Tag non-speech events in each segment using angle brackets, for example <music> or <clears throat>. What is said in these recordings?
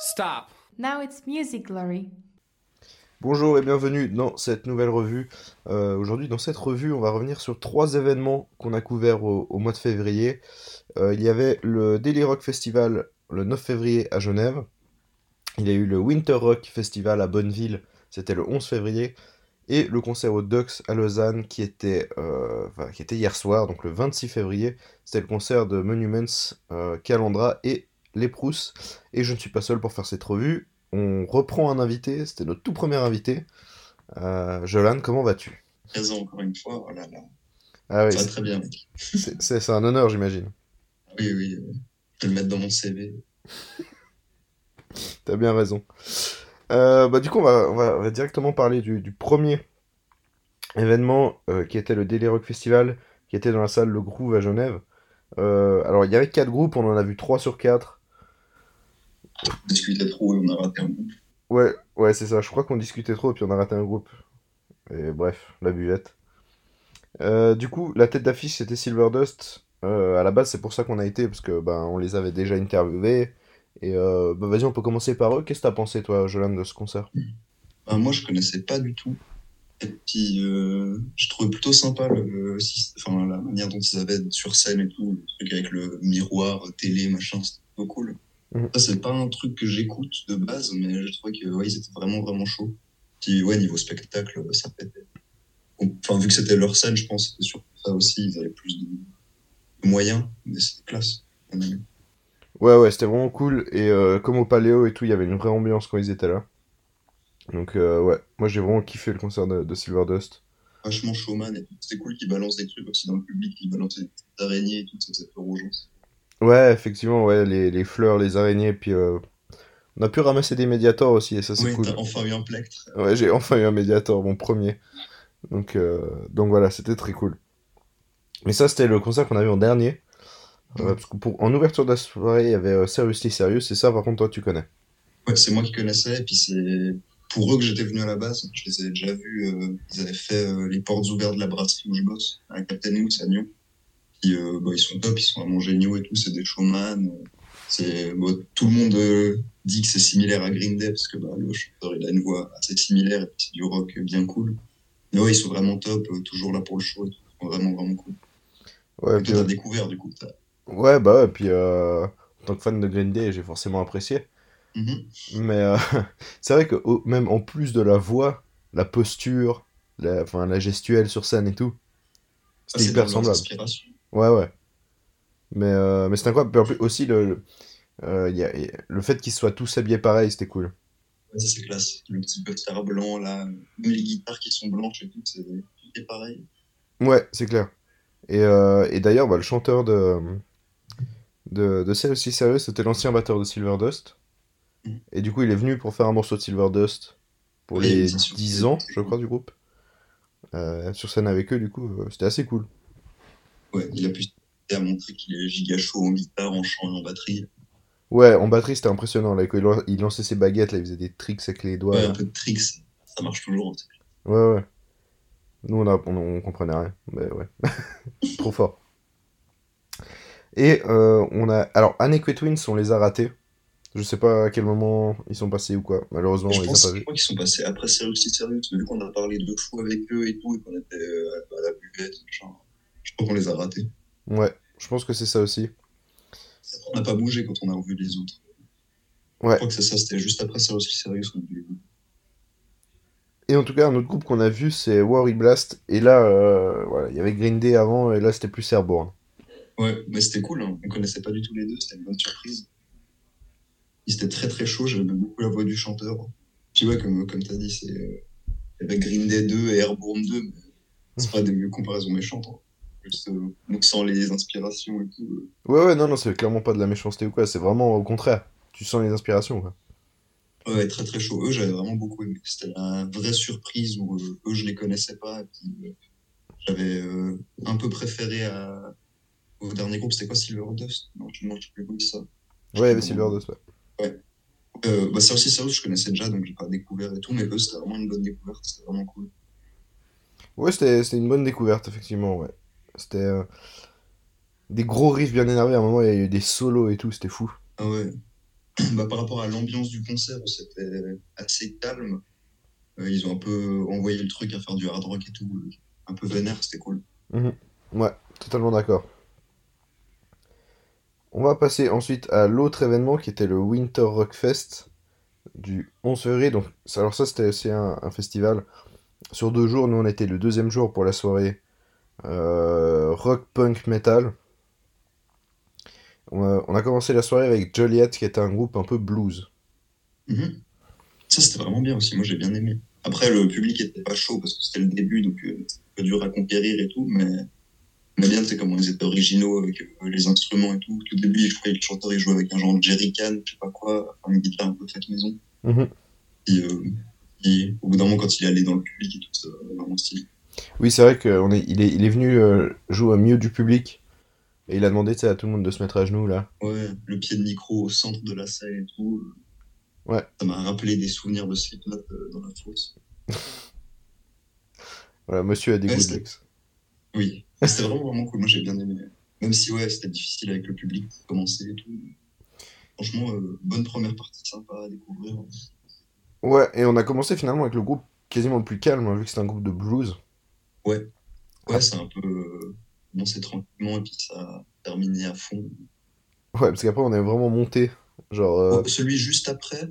Stop. Now it's Music Glory. Bonjour et bienvenue dans cette nouvelle revue. Euh, Aujourd'hui, dans cette revue, on va revenir sur trois événements qu'on a couverts au, au mois de février. Euh, il y avait le Daily Rock Festival le 9 février à Genève. Il y a eu le Winter Rock Festival à Bonneville, c'était le 11 février. Et le concert au Dux à Lausanne qui était, euh, enfin, qui était hier soir, donc le 26 février. C'était le concert de Monuments, euh, Calandra et Les Prousses. Et je ne suis pas seul pour faire cette revue. On reprend un invité, c'était notre tout premier invité. Euh, Jolan, comment vas-tu? Présent encore une fois. Oh là là. Ah oui, Ça va très bien, mec. c'est un honneur, j'imagine. Oui, oui. euh, Je vais le mettre dans mon CV. T'as bien raison. Euh, bah, du coup, on va, on va, on va directement parler du, du premier événement euh, qui était le Daily Rock Festival, qui était dans la salle Le Groove à Genève. Euh, alors, il y avait quatre groupes, on en a vu 3 sur 4. On discutait trop et on a raté un groupe. Ouais, ouais, c'est ça. Je crois qu'on discutait trop et puis on a raté un groupe. Et bref, la buvette. Du coup, la tête d'affiche c'était Silverdust. À la base, c'est pour ça qu'on a été, parce que ben, on les avait déjà interviewés. Et euh, bah, vas-y, on peut commencer par eux. Qu'est-ce que t'as pensé, toi, Jolan, de ce concert? Bah, moi, je connaissais pas du tout. Et puis, euh, je trouvais plutôt sympa le, enfin, la manière dont ils avaient sur scène et tout, le truc avec le miroir, télé, machin, c'était plutôt cool. Mhm. Ça, c'est pas un truc que j'écoute de base, mais je trouvais que, ouais, ils étaient vraiment, vraiment chauds. Puis, ouais, niveau spectacle, ça pétait. Enfin, vu que c'était leur scène, je pense que sur ça aussi, ils avaient plus de, de moyens, mais c'était classe. Ouais, ouais, c'était vraiment cool. Et euh, comme au Paléo et tout, il y avait une vraie ambiance quand ils étaient là. Donc, euh, ouais, moi j'ai vraiment kiffé le concert de, de Silverdust. vachement showman et tout. C'était cool qu'ils balancent des trucs aussi dans le public, qu'ils balancent des araignées et tout, ça faisait peur aux gens. Ouais, effectivement, ouais, les, les fleurs, les araignées, puis euh, on a pu ramasser des médiators aussi, et ça c'est Oui, cool. t'as enfin eu un plectre. Ouais, j'ai enfin eu un médiator, mon premier. Donc, donc voilà, c'était très cool. Mais ça, c'était le concert qu'on a vu en dernier. Parce que pour, en ouverture de la soirée, il y avait euh, Seriously Serious, et ça, par contre, toi, tu connais? Ouais, c'est moi qui connaissais, et puis c'est pour eux que j'étais venu à la base. Je les ai déjà vus, euh, ils avaient fait euh, les portes ouvertes de la brasserie où je bosse, à Captain Woods à Nyon. Puis, bah, ils sont top, ils sont vraiment géniaux et tout, c'est des showman. C'est, bon, tout le monde dit que c'est similaire à Green Day, parce que bah, le chanteur, il a une voix assez similaire, et puis c'est du rock bien cool. Mais ouais, ils sont vraiment top, toujours là pour le show et tout. Vraiment, vraiment cool. Ouais, Et puis, t'as découvert, du coup. t'as- ouais, bah, ouais, puis euh, en tant que fan de Green Day, j'ai forcément apprécié. Mhm. Mais euh, <laughs> c'est vrai que au- même en plus de la voix, la posture, la, enfin, la gestuelle sur scène et tout, c'était c'est hyper semblable. Ouais, ouais. Mais, euh, mais c'est incroyable. Puis en plus, aussi, le, le, euh, il y a- il y a- le fait qu'ils soient tous habillés pareil, c'était cool. Ouais, ça, c'est classe. Le petit costard blanc, là. Même les guitares qui sont blanches et tout, c'est pareil. Ouais, c'est clair. Et, et d'ailleurs, bah, le chanteur de, de, de Seriously Serious, c'était l'ancien batteur de Silverdust. Mhm. Et du coup, il est venu pour faire un morceau de Silverdust pour Oui, les c'est sûr. 10 ans, je crois, du groupe. Euh, sur scène avec eux, du coup, euh, c'était assez cool. Ouais, il a pu à montrer qu'il est giga chaud en guitare, en chant et en batterie. Ouais, en batterie, c'était impressionnant. Là, quand il, lan- il lançait ses baguettes, là, il faisait des tricks avec les doigts. Ouais, là. un peu de tricks, ça marche toujours. Ouais, ouais. Nous, on, a, on, on comprenait rien. Mais ouais. <laughs> Trop fort. Et euh, on a. Alors, Anneke Twins, on les a ratés. Je sais pas à quel moment ils sont passés ou quoi. Malheureusement, je on les a pas je vus. crois qu'ils sont passés après Serious, mais vu qu'on a parlé de fou avec eux et tout, et qu'on était euh, à la buvette, je crois qu'on les a ratés. Ouais, je pense que c'est ça aussi. On n'a pas bougé quand on a revu les autres. Je Ouais. crois que c'est ça, c'était juste après Seriously Serious qu'on a vu. Et en tout cas, un autre groupe qu'on a vu, c'est Worry Blast. Et là, euh, voilà, il y avait Green Day avant, et là, c'était plus Airborne. Ouais, mais c'était cool, hein. on connaissait pas du tout les deux, c'était une bonne surprise. Ils étaient très très chauds, j'aimais beaucoup la voix du chanteur. Puis ouais, comme, comme t'as dit, c'est euh, il avait Green Day 2 et Airborne 2, mais c'est pas des comparaisons méchantes. Hein. Juste, euh, donc sans les inspirations et tout. euh. Ouais, ouais, non, non, c'est clairement pas de la méchanceté ou quoi. C'est vraiment au contraire. Tu sens les inspirations, quoi. Ouais, très très chaud. Eux, j'avais vraiment beaucoup aimé. C'était la vraie surprise où eux, je les connaissais pas. Et puis, j'avais un peu préféré à... au dernier groupe, c'était quoi Silverdust? Non, je ne sais plus ça. Ouais, avait Silverdust, ouais. Euh, bah, ça aussi, ça je connaissais déjà, donc j'ai pas découvert et tout, mais eux, c'était vraiment une bonne découverte, c'était vraiment cool. Ouais, c'était une bonne découverte, effectivement, ouais. C'était euh, des gros riffs bien énervés. À un moment, il y a eu des solos et tout, c'était fou. Ah ouais. <clears throat> Bah, par rapport à l'ambiance du concert, c'était assez calme. euh, ils ont un peu envoyé le truc à faire du hard rock et tout, euh, un peu vénère, c'était cool. Ouais, totalement d'accord. On va passer ensuite à l'autre événement qui était le Winter Rock Fest du 11 février. Donc, alors ça, c'était aussi un, festival sur deux jours. Nous, on était le deuxième jour pour la soirée euh, rock, punk, metal. On a, commencé la soirée avec Joliet, qui était un groupe un peu blues. Mhm. Ça, c'était vraiment bien aussi. Moi, j'ai bien aimé. Après, le public était pas chaud parce que c'était le début, donc euh, c'était dur à conquérir et tout, mais mais bien, c'est comment ils étaient originaux avec euh, les instruments et tout. Au début, je croyais que le chanteur il jouait avec un genre de jerrycan, je sais pas quoi, enfin, une guitare un peu faite maison. Mhm. Et, euh, et au bout d'un moment, quand il est allé dans le public et tout, c'était vraiment stylé. Oui, c'est vrai qu'il est, il est, il est venu euh, jouer au milieu du public. Et il a demandé à tout le monde de se mettre à genoux, là. Ouais, le pied de micro au centre de la salle et tout. euh, Ouais. Ça m'a rappelé des souvenirs de Slipknot euh, dans la fosse. <laughs> Voilà, monsieur a des Ouais, goûts de. Oui, Mais c'était vraiment vraiment cool. Moi, j'ai bien aimé. Même si ouais, c'était difficile avec le public pour commencer et tout. Franchement, euh, bonne première partie, sympa à découvrir. Ouais, et on a commencé finalement avec le groupe quasiment le plus calme, hein, vu que c'était un groupe de blues. Ouais, ouais, c'est un peu euh, commencé tranquillement et puis ça a terminé à fond. Ouais, parce qu'après on est vraiment monté. Genre, euh, Oh, celui juste après,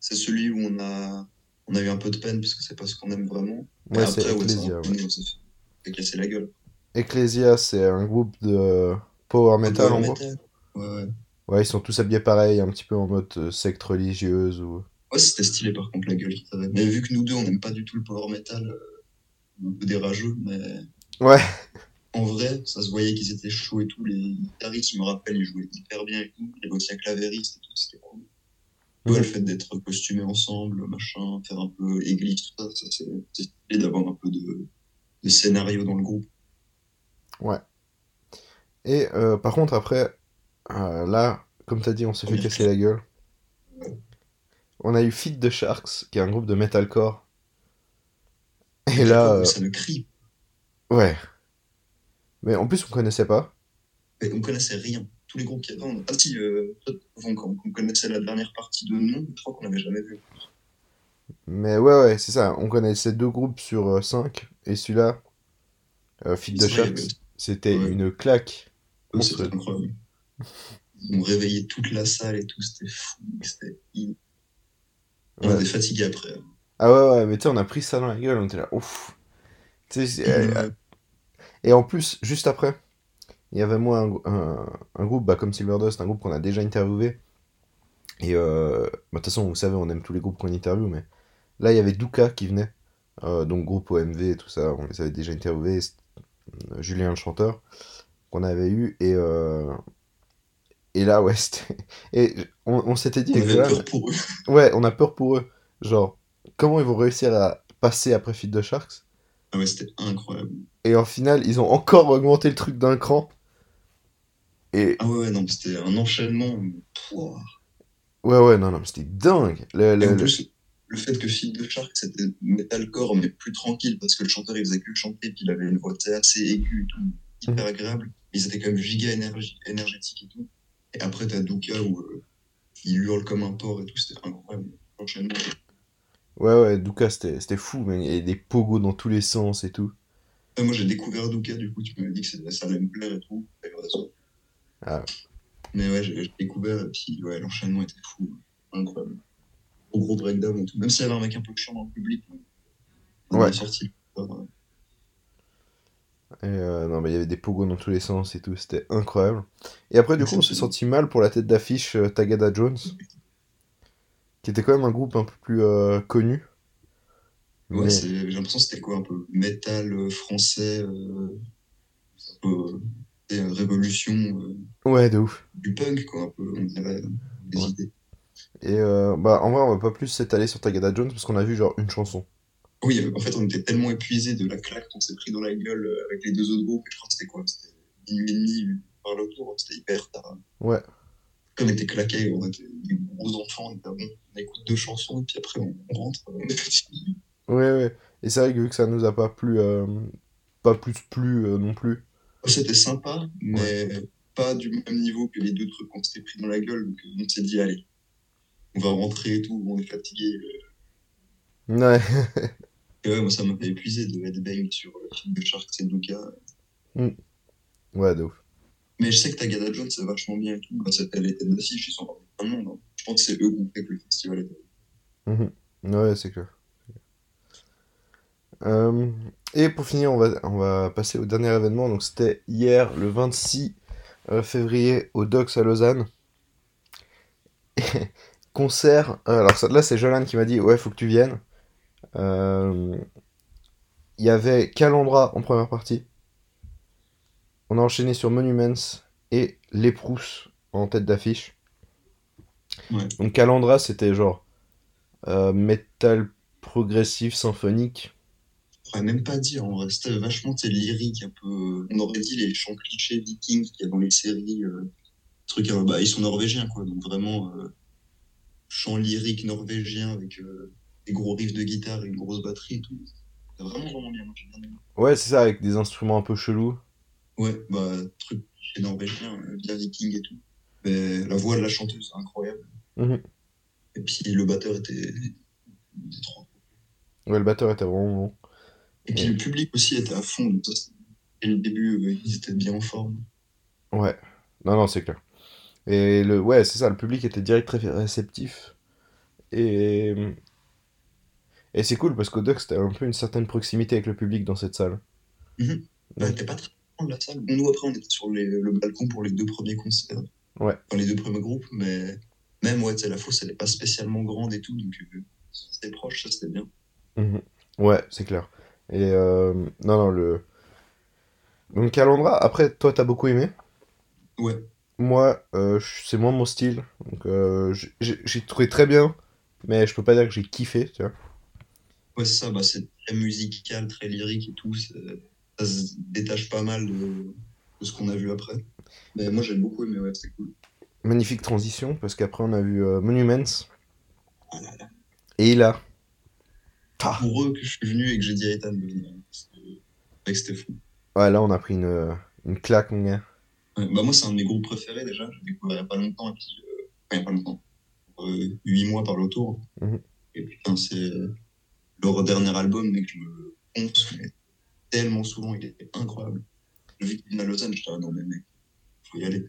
c'est celui où on a on a eu un peu de peine parce que c'est pas ce qu'on aime vraiment. Ouais, c'est ouais, ouais. S'est cassé la gueule. Ecclesia, c'est un groupe de power metal Power en gros. Ouais, ouais. Ouais, ils sont tous habillés pareil, un petit peu en mode euh, secte religieuse ou. Ouais, c'était stylé par contre la gueule qu'ils avaient. Mais vu que nous deux, on n'aime pas du tout le power metal, euh, un peu des rageux, mais Ouais, <laughs> en vrai, ça se voyait qu'ils étaient chauds et tout. Les guitaristes, je me rappelle, ils jouaient hyper bien et tout. Il y avait aussi un clavériste et tout, c'était cool. Ouais, le fait d'être costumés ensemble, machin, faire un peu église, tout ça, ça c'est stylé d'avoir un peu de, de scénario dans le groupe. ouais. Et euh, par contre, après, euh, là, comme t'as dit, on s'est fait casser la gueule. On a eu Feed the Sharks, qui est un groupe de metalcore. Et là, euh, ça ne crie. ouais. Mais en plus, on connaissait pas. Mais on connaissait rien. Tous les groupes qui avaient. on- Ah si, euh, on connaissait la dernière partie de nom, je crois qu'on n'avait jamais vu. Mais ouais, ouais, c'est ça. On connaissait deux groupes sur 5. Et celui-là, euh, Feed the avait- c'était Ouais. une claque. Monstrueux. C'était incroyable. Ils ont réveillé toute la salle et tout, c'était fou. C'était. in- On Ouais. était fatigués après. Ah ouais, ouais, mais tu sais, on a pris ça dans la gueule, on était là, ouf. Euh, et en plus, juste après, il y avait moi un, un- un groupe, bah, comme Silverdust, un groupe qu'on a déjà interviewé. Et euh, bah, de toute façon, vous savez, on aime tous les groupes qu'on interviewe, mais là, il y avait Duka qui venait, donc groupe OMV et tout ça, on les avait déjà interviewés, euh, Julien le chanteur, qu'on avait eu, et, euh, et là, ouais, <laughs> c'était. Et on, on s'était dit, on avait peur pour eux. Ouais, on a peur pour eux. Genre, comment ils vont réussir à passer après Feed the Sharks? Ah ouais, c'était incroyable. Et en final, ils ont encore augmenté le truc d'un cran. Et Ah ouais, ouais, non, mais c'était un enchaînement. Pouah. ouais, ouais, non, non, mais c'était dingue. Le, Et le- en le- plus, le fait que Feed the Shark, c'était metalcore, mais plus tranquille, parce que le chanteur, il faisait que chanter, puis il avait une voix assez aiguë tout, hyper agréable. Ils étaient quand même giga énergie, énergétiques et tout. Et après, t'as Duka où euh, il hurle comme un porc et tout, c'était incroyable. L'enchaînement. Ouais, ouais, Duka, c'était fou, mais il y a des pogos dans tous les sens et tout. Ouais, moi, j'ai découvert Duka, du coup, tu m'avais dit que ça allait me plaire et tout. Ah. Mais ouais, j'ai j'ai découvert, et puis ouais, l'enchaînement était fou. Incroyable. Au gros breakdown et tout. Même s'il y avait un mec un peu chiant dans le public, on Ouais. est sorti. Et euh, non, mais il y avait des pogos dans tous les sens et tout, c'était incroyable. Et après, du coup, on s'est senti mal pour la tête d'affiche euh, Tagada Jones, qui était quand même un groupe un peu plus euh, connu. Ouais, Mais- j'ai l'impression que c'était quoi un peu métal euh, français, euh, un peu euh, euh, révolution euh, Ouais, de ouf. du punk, quoi, un peu, on dirait, euh, des Ouais. idées. Et euh, bah, en vrai, on va pas plus s'étaler sur Tagada Jones parce qu'on a vu genre une chanson. Oui, en fait, on était tellement épuisés de la claque qu'on s'est pris dans la gueule euh, avec les deux autres groupes, je crois que c'était quoi? C'était minuit et demi par le tour, c'était hyper tard. Ouais. Comme on était claqués, on était des gros enfants, on était bon, on écoute deux chansons, et puis après on, on rentre, on est. Ouais, ouais. Et c'est vrai que vu que ça nous a pas plu, euh, pas plus plu euh, non plus, C'était sympa, mais pas du même niveau que les deux trucs qu'on s'était pris dans la gueule. Donc on s'est dit, allez, on va rentrer et tout, on est fatigué. Ouais. Et ouais, moi ça m'avait épuisé de headbang sur le film de Sharks et Luca. Ouais, de ouf. Mais je sais que Tagada Jones c'est vachement bien et tout. Bah, les têtes d'affiche, ils sont de monde. hein. Je pense que c'est eux qui ont fait que le festival était. Mhm. Ouais, c'est clair. Euh, et pour finir, on va, on va passer au dernier événement. Donc, c'était hier, le 26 euh, février, au Docks à Lausanne. Concert. euh, alors, ça- là, c'est Jolan qui m'a dit Ouais, faut que tu viennes. Euh, Il y avait Calandra en première partie. On a enchaîné sur Monuments et Les Prousses en tête d'affiche. Ouais. Donc, Calandra, c'était genre euh, metal progressif symphonique. On pourrait même pas dire, on restait vachement lyrique, un peu. On aurait dit les chants clichés vikings qu'il y a dans les séries. Euh, trucs, bah, ils sont norvégiens, quoi. Donc vraiment, chant lyrique norvégien avec euh, des gros riffs de guitare et une grosse batterie et tout. C'était vraiment, vraiment bien. moi, j'ai bien aimé. Ouais, c'est ça, avec des instruments un peu chelous. Ouais, bah, truc cliché norvégien, euh, bien viking et tout. Mais la voix de la chanteuse, c'est incroyable. Mhm. Et puis le batteur était, était trop. Ouais, le batteur était vraiment bon. Et puis Ouais. le public aussi était à fond. Dès le début, euh, ils étaient bien en forme. Ouais, non, non, c'est clair. Et le, ouais, c'est ça, le public était direct très réceptif. Et, et c'est cool parce qu'au Duck, c'était un peu une certaine proximité avec le public dans cette salle. Bah, Ouais. t'es pas très loin de la salle. Nous, après, on était sur les- le balcon pour les deux premiers concerts. Ouais. Enfin, les deux premiers groupes, mais même, ouais, la fosse, elle est pas spécialement grande et tout, donc euh, c'était proche, ça, c'était bien. Mhm. Ouais, c'est clair. Et euh, non, non, le. Donc, Calandra, après, toi, t'as beaucoup aimé? Ouais. Moi, euh, c'est moins mon style. Donc, euh, j'ai- trouvé très bien, mais je peux pas dire que j'ai kiffé, tu vois. Ouais, c'est ça, bah, c'est très musical, très lyrique et tout. c'est- Ça se détache pas mal de, de ce qu'on a vu après. Mais moi, j'ai beaucoup aimé, ouais, c'était cool. Magnifique transition, parce qu'après, on a vu euh, Monuments. Ah là là. Et là. Ah. Pour eux que je suis venu et que j'ai dit à Ethan de venir. C'était c'était fou. Ouais, là, on a pris une, une claque, mon gars. Ouais, bah moi, c'est un de mes groupes préférés déjà. J'ai découvert il n'y a pas longtemps. Et puis, euh, enfin, il n'y a pas longtemps. Euh, Huit mois par le tour. Mhm. Et putain, c'est leur dernier album, mec, je me ponce tellement souvent. Il était incroyable. Le vu qu'il à Lausanne, j'étais ah non, mais mec, faut y aller.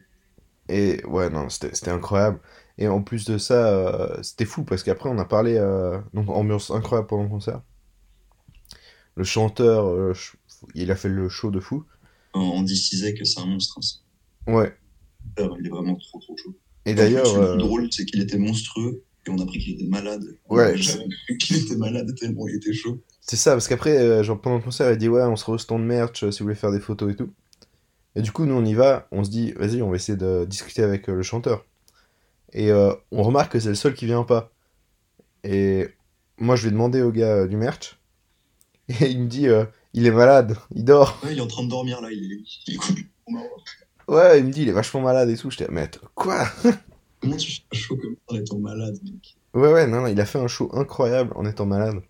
Et ouais, non, c'était incroyable. Et en plus de ça, euh, c'était fou, parce qu'après, on a parlé. euh, donc, ambiance incroyable pendant le concert. Le chanteur, euh, ch- il a fait le show de fou. On disait que c'est un monstre. hein, Ouais. chanteur. Il est vraiment trop, trop chaud. Et d'ailleurs. le euh, plus drôle, c'est qu'il était monstrueux. Et on a appris qu'il était malade. Ouais. <laughs> J'avais cru qu'il était malade tellement il était chaud. C'est ça, parce qu'après, euh, genre pendant le concert, il dit ouais, on sera au stand merch euh, si vous voulez faire des photos et tout. Et du coup, nous on y va, on se dit vas-y, on va essayer de discuter avec le chanteur. Et euh, on remarque que c'est le seul qui vient pas. Et moi, je vais demander au gars du merch. <laughs> Et il me dit euh, il est malade, il dort. Ouais, il est en train de dormir là. Il est, il est mort. Ouais, il me dit il est vachement malade et tout. J'étais mais quoi? Comment tu fais un show comme ça en étant malade, mec Ouais, ouais, non, non, il a fait un show incroyable en étant malade.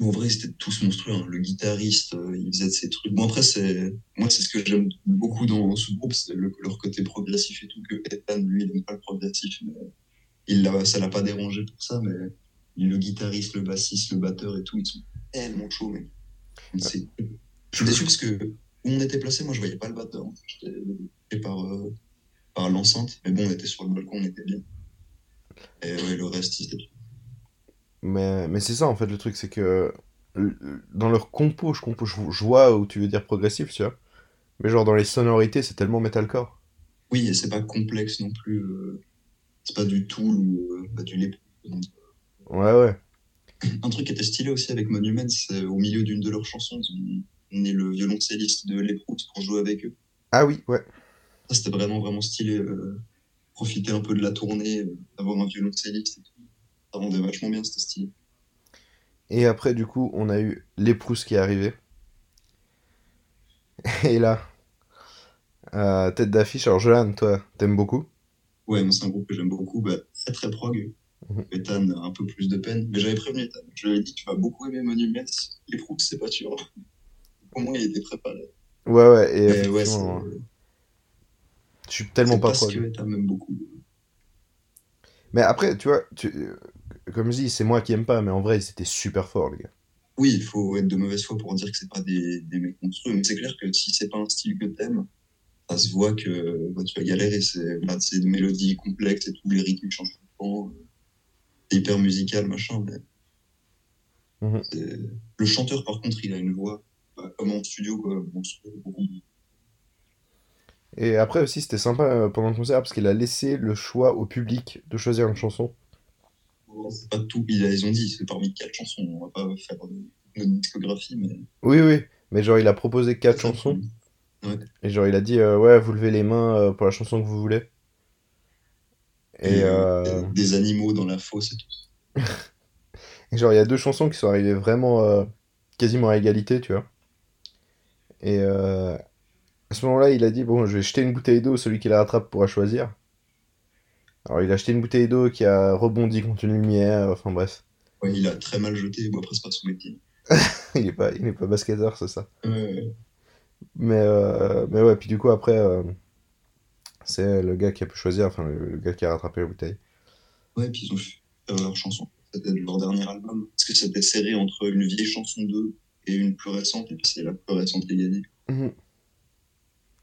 En vrai, c'était tous monstrueux. hein. Le guitariste, euh, il faisait de ces trucs. Bon, après, c'est moi, c'est ce que j'aime beaucoup dans ce groupe, c'est le- leur côté progressif et tout. Que Ethan, lui, il n'aime pas le progressif, mais il l'a, ça l'a pas dérangé pour ça. Mais le guitariste, le bassiste, le batteur et tout, ils sont tellement chauds, mec. C'est- Je suis déçu parce que où on était placé, moi, je voyais pas le batteur. en fait. Par euh, par l'enceinte, mais bon, on était sur le balcon, on était bien. Et ouais, le reste, c'était Mais, mais c'est ça en fait le truc, c'est que l- dans leur compo, je, compo, je, je vois où tu veux dire progressif, tu vois. Mais genre dans les sonorités, c'est tellement metalcore. Oui, et c'est pas complexe non plus. euh, c'est pas du tout ou euh, pas du lép. Ouais, ouais. <clears throat> Un truc qui était stylé aussi avec Monument, c'est au milieu d'une de leurs chansons, ils ont mis le violoncelliste de Leprout pour jouer avec eux. Ah oui, ouais. Ça, c'était vraiment, vraiment stylé. euh, profiter un peu de la tournée, euh, avoir un violoncelliste et tout. Ça rendait vachement bien, c'était stylé. Et après, du coup, on a eu l'épouse qui est arrivée. <laughs> Et là, euh, tête d'affiche. Alors, Jolan, toi, t'aimes beaucoup? Ouais, c'est un groupe que j'aime beaucoup. Bah, très, très prog. Ethan a un peu plus de peine. Mais j'avais prévenu Ethan. Je lui avais dit, tu vas beaucoup aimer Monument. Leprout, c'est pas sûr. <laughs> Au moins, il était préparé. Ouais, ouais, et Mais ouais, je suis tellement pas que t'as même beaucoup. Mais après, tu vois, tu- euh, comme je dis, c'est moi qui aime pas, mais en vrai, c'était super fort, les gars. Oui, il faut être de mauvaise foi pour dire que c'est pas des, des mecs monstrueux, mais c'est clair que si c'est pas un style que t'aimes, ça se voit que bah, tu vas galérer. C'est bah, c'est des mélodies complexes et tout, les rythmes changent tout le temps. euh, C'est hyper musical, machin, mais. Mhm. c'est- Le chanteur, par contre, il a une voix, bah, comme en studio, quoi, monstrueux, beaucoup. Et après aussi, c'était sympa euh, pendant le concert parce qu'il a laissé le choix au public de choisir une chanson. C'est pas tout, ils ont dit, c'est parmi quatre chansons, on va pas faire euh, notre discographie, mais. Oui, oui, mais genre, il a proposé quatre chansons. Ouais. Et genre, il a dit, euh, ouais, vous levez les mains pour la chanson que vous voulez. Et, Et, euh, des animaux dans la fosse et tout. <laughs> et genre, il y a deux chansons qui sont arrivées vraiment euh, quasiment à égalité, tu vois. Et euh, à ce moment-là, il a dit, bon, je vais jeter une bouteille d'eau, celui qui la rattrape pourra choisir. Alors, il a jeté une bouteille d'eau qui a rebondi contre une lumière, enfin bref. Ouais, il a très mal jeté, bon, après, c'est pas son métier. <laughs> Il est pas, il est pas basketteur, c'est ça. Euh, Mais, euh, mais ouais, puis du coup, après, euh, c'est le gars qui a pu choisir, enfin, le, le gars qui a rattrapé la bouteille. Ouais, puis ils ont fait leur chanson. C'était leur dernier album. Parce que c'était serré entre une vieille chanson d'eux et une plus récente, et puis c'est la plus récente qui a gagné. Mhm.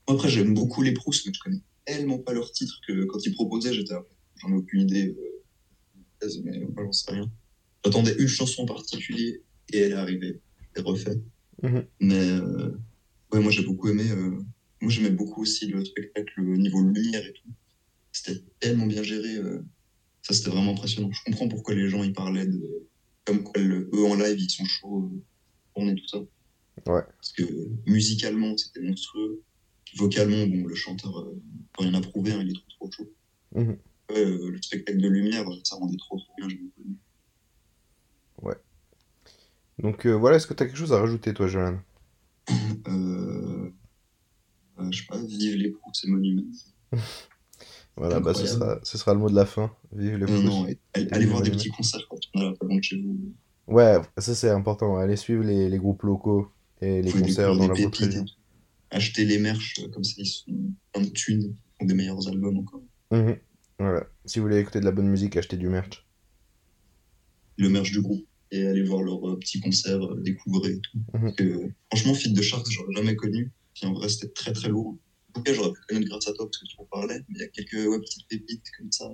Moi, Après, j'aime beaucoup les Proust, mais je connais tellement pas leur titre que quand ils proposaient, j'étais j'en ai aucune idée. euh, mais moi, j'en sais rien. J'attendais une chanson en particulier et elle est arrivée. Elle est refaite. Mhm. Mais euh, ouais, moi, j'ai beaucoup aimé. euh, moi, j'aimais beaucoup aussi le spectacle au niveau lumière et tout. C'était tellement bien géré. euh, ça, c'était vraiment impressionnant. Je comprends pourquoi les gens y parlaient de. Comme quoi, le- eux en live, ils sont chauds euh, pour tourner tout ça. Ouais. Parce que musicalement, c'était monstrueux. Vocalement, bon, le chanteur, euh, rien à prouver, hein, il est trop trop chaud. Mhm. Ouais, euh, le spectacle de lumière, ça rendait trop trop bien, aimé. Donc euh, voilà, est-ce que tu as quelque chose à rajouter, toi, Jolan? Euh, euh, je sais pas, vive les proues, c'est monument. <laughs> Voilà, bah, ce sera, ce sera le mot de la fin. Vive les Non, non, et- allez, voir des petits concerts quand on est pas loin de chez vous. Ouais, ça c'est important. Allez suivre les, les groupes locaux et les concerts dans la votre région. Acheter les merch, euh, comme ça ils sont plein de thunes, ils font des meilleurs albums encore. Mhm. Voilà. Si vous voulez écouter de la bonne musique, achetez du merch. Le merch du groupe. Et aller voir leurs euh, petits concerts, euh, découvrir et tout. Mhm. Parce que, franchement, Fit de Sharks, j'aurais jamais connu. Puis en vrai, c'était très très lourd. En tout cas, j'aurais pu connaître grâce à toi parce que tu en parlais. Mais il y a quelques ouais, petites pépites comme ça.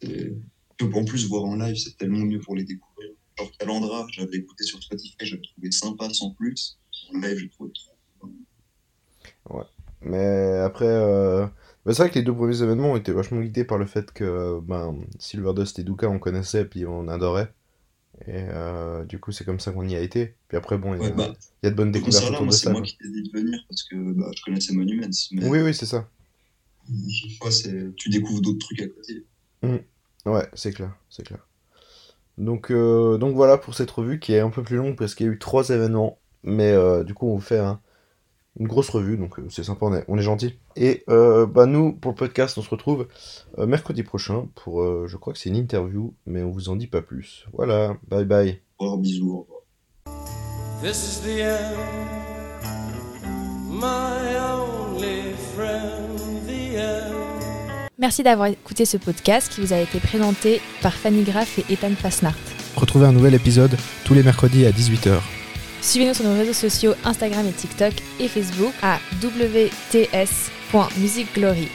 Et... En plus, voir en live, c'est tellement mieux pour les découvrir. Genre Calandra, j'avais écouté sur Spotify, j'avais trouvé sympa sans plus. En live, j'ai trouvé trop. Mais après, euh, bah, c'est vrai que les deux premiers événements ont été vachement guidés par le fait que ben, Silverdust et Duka on connaissait puis on adorait. Et euh, du coup, c'est comme ça qu'on y a été. Puis après, bon, il y, a- Ouais, bah, y a de bonnes découvertes autour c'est moi qui t'ai dit de venir parce que bah, je connaissais Monuments. Mais Oui, oui, c'est ça. chaque fois, c'est- tu découvres d'autres trucs à côté. Ouais, c'est clair, c'est clair. Donc, euh, donc voilà pour cette revue qui est un peu plus longue parce qu'il y a eu trois événements. Mais euh, du coup, on vous fait un- une grosse revue, donc euh, c'est sympa, on est, on est gentil. Et euh, bah, nous, pour le podcast, on se retrouve euh, mercredi prochain pour, euh, je crois que c'est une interview, mais on vous en dit pas plus. Voilà, bye bye. Au bisous. au revoir. This is the end, my only friend, the end. Merci d'avoir écouté ce podcast qui vous a été présenté par Fanny Graff et Ethan Fasnart. Retrouvez un nouvel épisode tous les mercredis à 18h. Suivez-nous sur nos réseaux sociaux Instagram et TikTok et Facebook à wts.musicglory.